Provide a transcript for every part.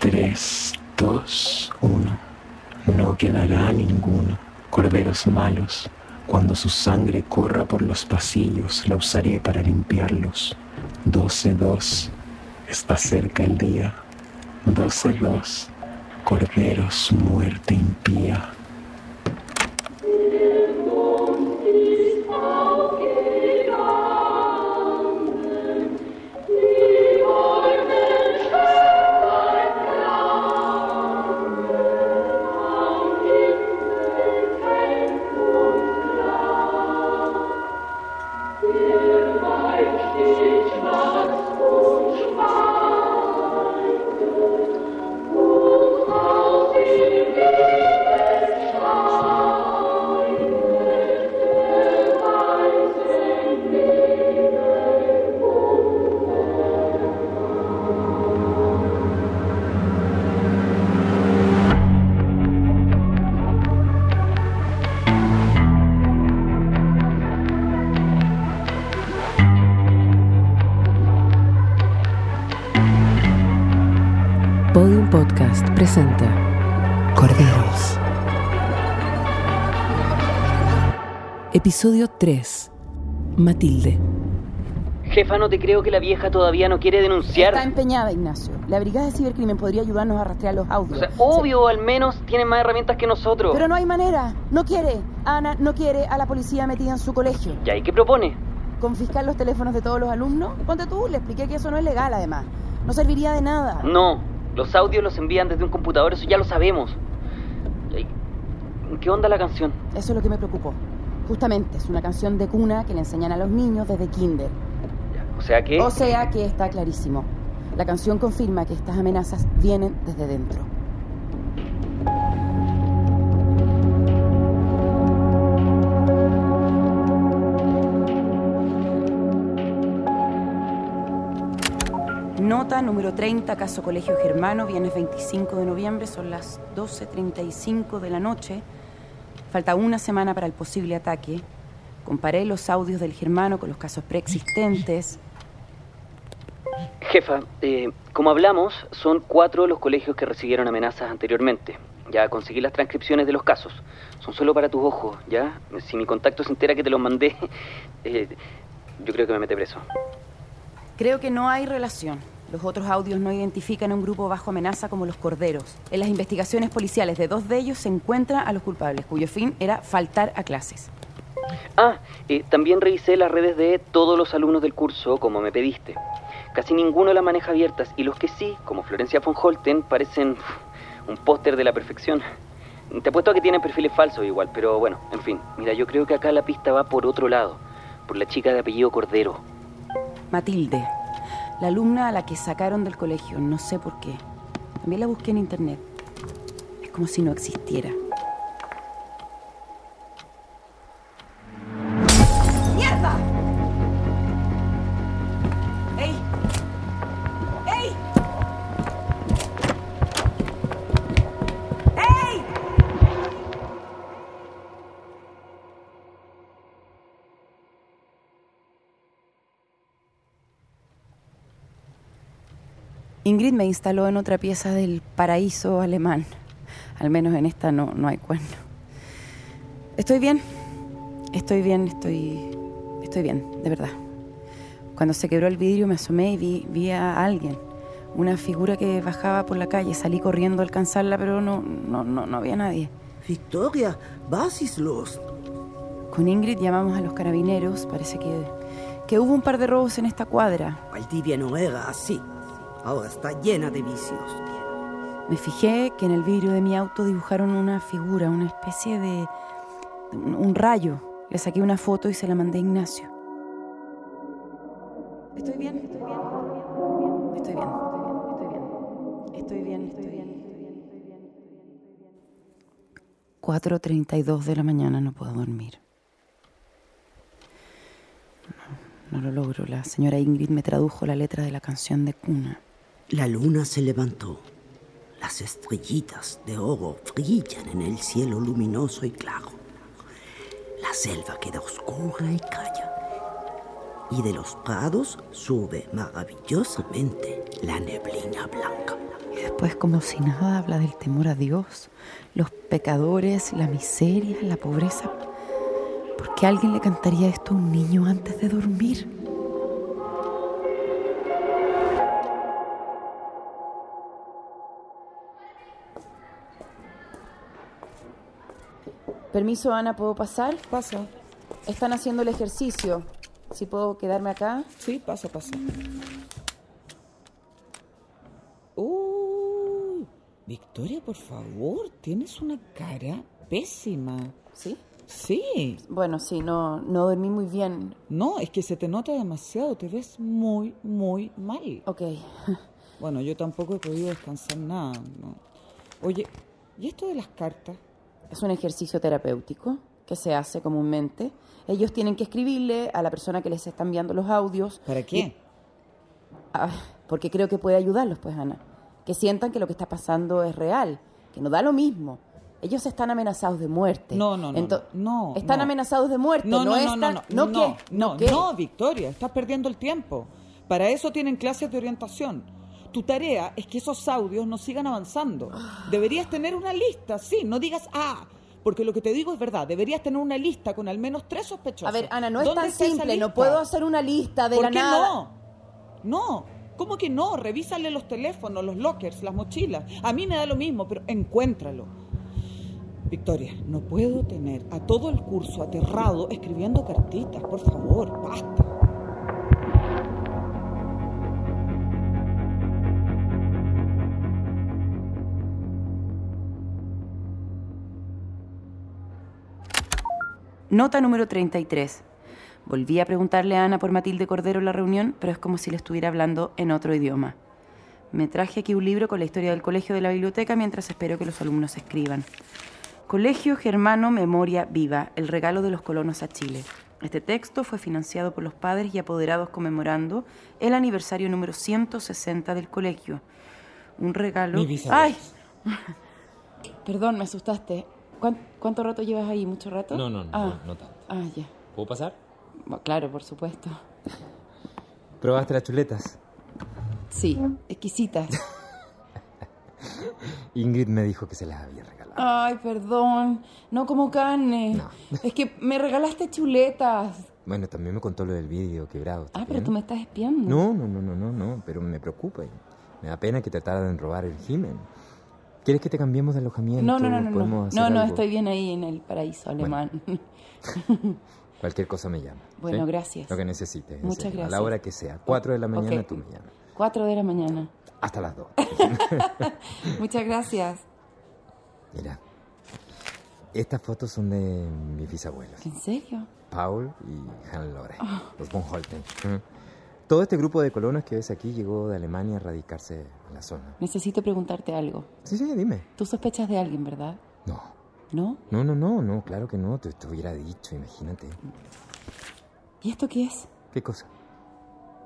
3, 2, 1. No quedará ninguno. Corderos malos, cuando su sangre corra por los pasillos, la usaré para limpiarlos. 12, 2. Está cerca el día. 12, 2. Corderos, muerte impía. Presenta Corderos. Episodio 3. Matilde. Jefa, no te creo que la vieja todavía no quiere denunciar. Está empeñada, Ignacio. La Brigada de Cibercrimen podría ayudarnos a rastrear los O audios. sea, obvio, al menos tienen más herramientas que nosotros. Pero no hay manera. No quiere. Ana no quiere a la policía metida en su colegio. ¿Y ahí qué propone? ¿Confiscar los teléfonos de todos los alumnos? Ponte tú, le expliqué que eso no es legal, además. No serviría de nada. No, los audios los envían desde un computador, eso ya lo sabemos. ¿Y ahí- ¿Qué onda la canción? Eso es lo que me preocupó. Justamente, es una canción de cuna que le enseñan a los niños desde kinder. O sea que... O sea que está clarísimo. La canción confirma que estas amenazas vienen desde dentro. Nota número 30, caso Colegio Germano, viernes 25 de noviembre, son las 12.35 de la noche. Falta una semana para el posible ataque. Comparé los audios del Germano con los casos preexistentes. Jefa, eh, como hablamos, son cuatro los colegios que recibieron amenazas anteriormente. Ya conseguí las transcripciones de los casos. Son solo para tus ojos, ¿ya? Si mi contacto se entera que te los mandé, eh, yo creo que me mete preso. Creo que no hay relación. Los otros audios no identifican a un grupo bajo amenaza como los corderos. En las investigaciones policiales de dos de ellos se encuentra a los culpables, cuyo fin era faltar a clases. Ah, también revisé las redes de todos los alumnos del curso, como me pediste. Casi ninguno las maneja abiertas, y los que sí, como Florencia von Holten, parecen un póster de la perfección. Te apuesto a que tienen perfiles falsos igual, pero bueno, en fin. Mira, yo creo que acá la pista va por otro lado, por la chica de apellido Cordero. Matilde, la alumna a la que sacaron del colegio, no sé por qué. También la busqué en internet. Es como si no existiera. Ingrid me instaló en otra pieza del paraíso alemán. Al menos en esta no, no hay cuerno. Estoy bien. Estoy bien, estoy. Estoy bien, de verdad. Cuando se quebró el vidrio me asomé y vi, vi a alguien. Una figura que bajaba por la calle. Salí corriendo a alcanzarla, pero no, no, no, no había nadie. Victoria, was ist los? Con Ingrid llamamos a los carabineros. Parece que, que hubo un par de robos en esta cuadra. Valdivia no era así. Ahora está llena de vicios. Me fijé que en el vidrio de mi auto dibujaron una figura, una especie de... un, rayo. Le saqué una foto y se la mandé a Ignacio. Estoy bien, estoy bien, estoy bien, estoy bien, estoy bien, estoy bien, estoy bien. 4.32 de la mañana no puedo dormir. No, no lo logro. La señora Ingrid me tradujo la letra de la canción de cuna. La luna se levantó. Las estrellitas de oro brillan en el cielo luminoso y claro. La selva queda oscura y calla. y de los prados sube maravillosamente la neblina blanca. Y después, como si nada, habla del temor a Dios, los pecadores, la miseria, la pobreza. ¿Por qué alguien le cantaría esto a un niño antes de dormir? Permiso, Ana, ¿puedo pasar? Pasa. Están haciendo el ejercicio. Si puedo quedarme acá. Sí, pasa, pasa. Uy, Victoria, por favor, tienes una cara pésima. ¿Sí? Sí. Bueno, sí, no, no dormí muy bien. No, es que se te nota demasiado, te ves muy, muy mal. Ok. Bueno, yo tampoco he podido descansar nada. ¿no? Oye, ¿y esto de las cartas? Es un ejercicio terapéutico que se hace comúnmente. Ellos tienen que escribirle a la persona que les está enviando los audios. ¿Para qué? Ah, porque creo que puede ayudarlos, pues, Ana. Que sientan que lo que está pasando es real, que no da lo mismo. Ellos están amenazados de muerte. No, no, no, no, Están no. amenazados de muerte. No, no, no, están... no, no, no, qué? no, qué? no, Victoria, estás perdiendo el tiempo. Para eso tienen clases de orientación. Tu tarea es que esos audios no sigan avanzando. Deberías tener una lista, sí, no digas ah, porque lo que te digo es verdad. Deberías tener una lista con al menos tres sospechosos. A ver, Ana, no es ¿Dónde tan simple. No puedo hacer una lista de ¿Por la qué nada. no? No. ¿Cómo que no? Revísale los teléfonos, los lockers, las mochilas. A mí me da lo mismo, pero encuéntralo. Victoria, no puedo tener a todo el curso aterrado escribiendo cartitas. Por favor, basta. Nota número 33. Volví a preguntarle a Ana por Matilde Cordero en la reunión, pero es como si le estuviera hablando en otro idioma. Me traje aquí un libro con la historia del colegio de la biblioteca mientras espero que los alumnos escriban. Colegio Germano Memoria Viva, el regalo de los colonos a Chile. Este texto fue financiado por los padres y apoderados conmemorando el aniversario número 160 del colegio. Un regalo... Mi. ¡Ay! Perdón, me asustaste. ¿Cuán- ¿Cuánto rato llevas ahí? ¿Mucho rato? No, no, no, Ah, no, no tanto. ah, ya. ¿Puedo pasar? Bueno, Claro, por supuesto. ¿Probaste las chuletas? Sí, exquisitas. Ingrid me dijo que se las había regalado. Ay, perdón. No como carne. No. Es que me regalaste chuletas. Bueno, también me contó lo del vídeo quebrado. ¿está Ah, pero bien? tú me estás espiando. No, no, no, no, no, no, pero me preocupa. Me da pena que trataran de robar el Jimen. ¿Quieres que te cambiemos de alojamiento? No, no, no, no. ¿Podemos No, no, no, estoy bien ahí en el paraíso alemán. Cualquier cosa me llama. Bueno, ¿sí? gracias. Lo que necesites. Muchas serio, A gracias. la hora que sea. Cuatro de la mañana Ok. tú me llamas. Cuatro de la mañana. Hasta las dos. Muchas gracias. Mira. Estas fotos son de mis bisabuelos. ¿En serio? Paul y Hannelore, Ah. los von Holten. Todo este grupo de colonos que ves aquí llegó de Alemania a radicarse en la zona. Necesito preguntarte algo. Sí, sí, dime. Tú sospechas de alguien, ¿verdad? No, ¿No? no, no, no, no, claro que no, te, te hubiera dicho, imagínate. ¿Y esto qué es? ¿Qué cosa?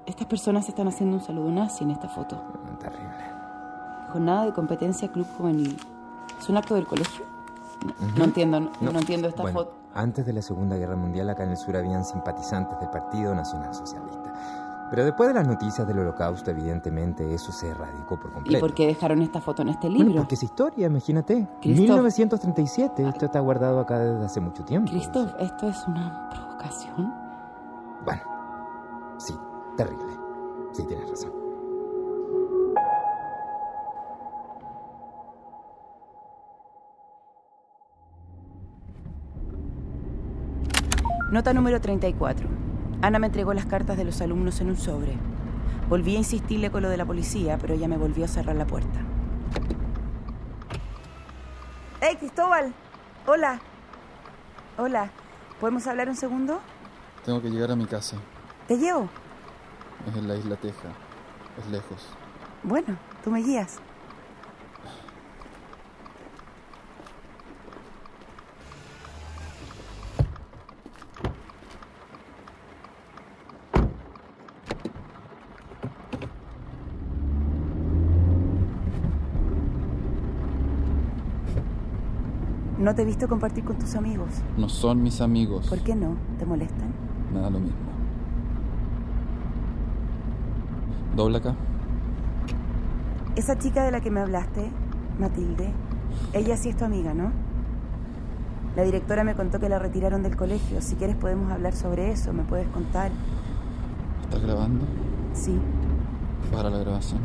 Estas personas están haciendo un saludo nazi en esta foto. Ah, Terrible. Jornada de competencia Club Juvenil. ¿Es un acto del colegio? No, no entiendo, no, no entiendo esta bueno, foto. Antes de la Segunda Guerra Mundial, acá en el sur habían simpatizantes del Partido Nacional Socialista. Pero después de las noticias del Holocausto, evidentemente, eso se erradicó por ¿Y completo. por qué dejaron esta foto en este Bueno, libro? porque es historia, imagínate. Christoph. 1937, esto está guardado acá desde hace mucho tiempo. Christoph, ¿esto es una provocación? Bueno, sí, terrible. Sí, tienes razón. Nota número 34. Ana me entregó las cartas de los alumnos en un sobre. Volví a insistirle con lo de la policía, pero ella me volvió a cerrar la puerta. ¡Hey, Cristóbal! Hola. Hola. ¿Podemos hablar un segundo? Tengo que llegar a mi casa. ¿Te llevo? Es en la isla Teja. Es lejos. Bueno, tú me guías. No te he visto compartir con tus amigos. No son mis amigos. ¿Por qué no? ¿Te molestan? Me da lo mismo. Dobla acá. Esa chica de la que me hablaste, Matilde, ella sí es tu amiga, ¿no? La directora me contó que la retiraron del colegio. Si quieres podemos hablar sobre eso, me puedes contar. ¿Estás grabando? Sí. Para la grabación.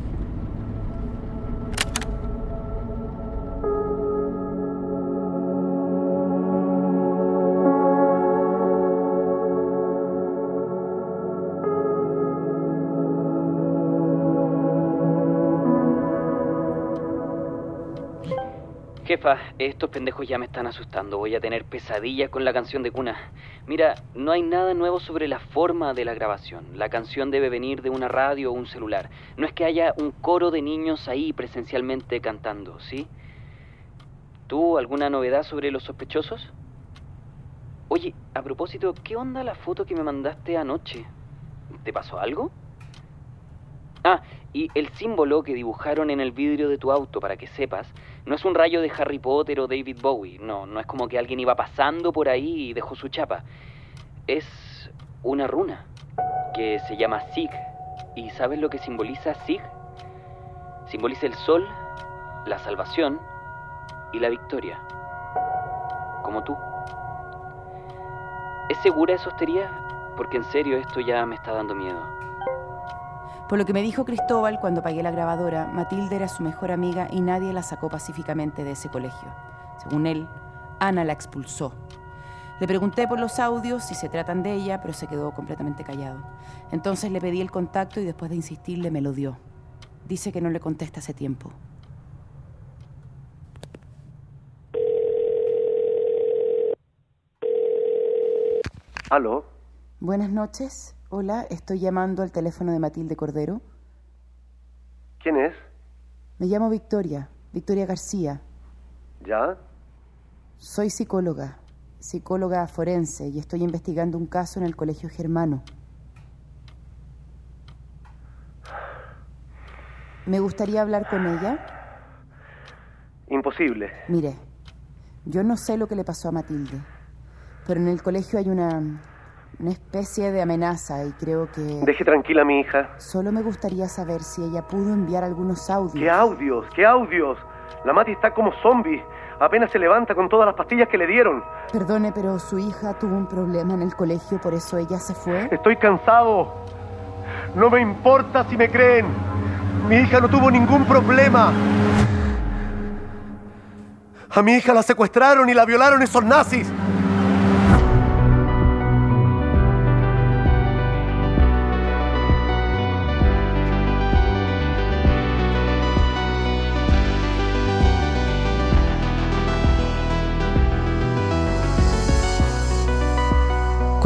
Estos pendejos ya me están asustando. Voy a tener pesadillas con la canción de cuna. Mira, no hay nada nuevo sobre la forma de la grabación. La canción debe venir de una radio o un celular. No es que haya un coro de niños ahí presencialmente cantando, ¿sí? ¿Tú alguna novedad sobre los sospechosos? Oye, a propósito, ¿qué onda la foto que me mandaste anoche? ¿Te pasó algo? Ah, y el símbolo que dibujaron en el vidrio de tu auto, para que sepas, no es un rayo de Harry Potter o David Bowie, no, no es como que alguien iba pasando por ahí y dejó su chapa. Es una runa que se llama Sig. ¿Y sabes lo que simboliza Sig? Simboliza el sol, la salvación y la victoria. Como tú. ¿Es segura esa hostería? Porque en serio esto ya me está dando miedo. Por lo que me dijo Cristóbal cuando pagué la grabadora, Matilde era su mejor amiga y nadie la sacó pacíficamente de ese colegio. Según él, Ana la expulsó. Le pregunté por los audios si se tratan de ella, pero se quedó completamente callado. Entonces le pedí el contacto y después de insistirle me lo dio. Dice que no le contesta hace tiempo. ¿Aló? Buenas noches. Hola, estoy llamando al teléfono de Matilde Cordero. ¿Quién es? Me llamo Victoria, Victoria García. ¿Ya? Soy psicóloga, psicóloga forense y estoy investigando un caso en el Colegio Germano. Me gustaría hablar con ella. Imposible. Mire, yo no sé lo que le pasó a Matilde, pero en el colegio hay una, una especie de amenaza y creo que... Deje tranquila a mi hija. Solo me gustaría saber si ella pudo enviar algunos audios. ¿Qué audios? ¿Qué audios? La Mati está como zombie. Apenas se levanta con todas las pastillas que le dieron. Perdone, pero su hija tuvo un problema en el colegio, por eso ella se fue. Estoy cansado. No me importa si me creen. Mi hija no tuvo ningún problema. A mi hija la secuestraron y la violaron esos nazis.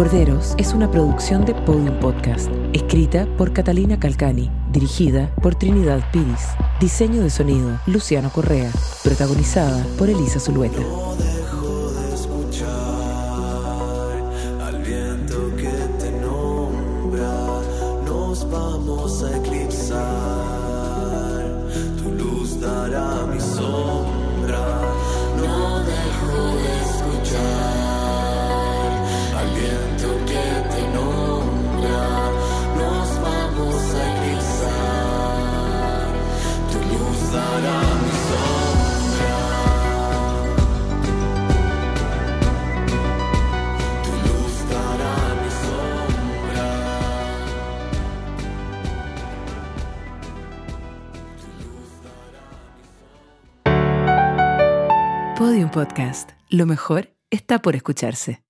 Corderos es una producción de Podium Podcast, escrita por Catalina Calcani, dirigida por Trinidad Piris, diseño de sonido Luciano Correa, protagonizada por Elisa Zulueta. dejo de Podcast. Lo mejor está por escucharse.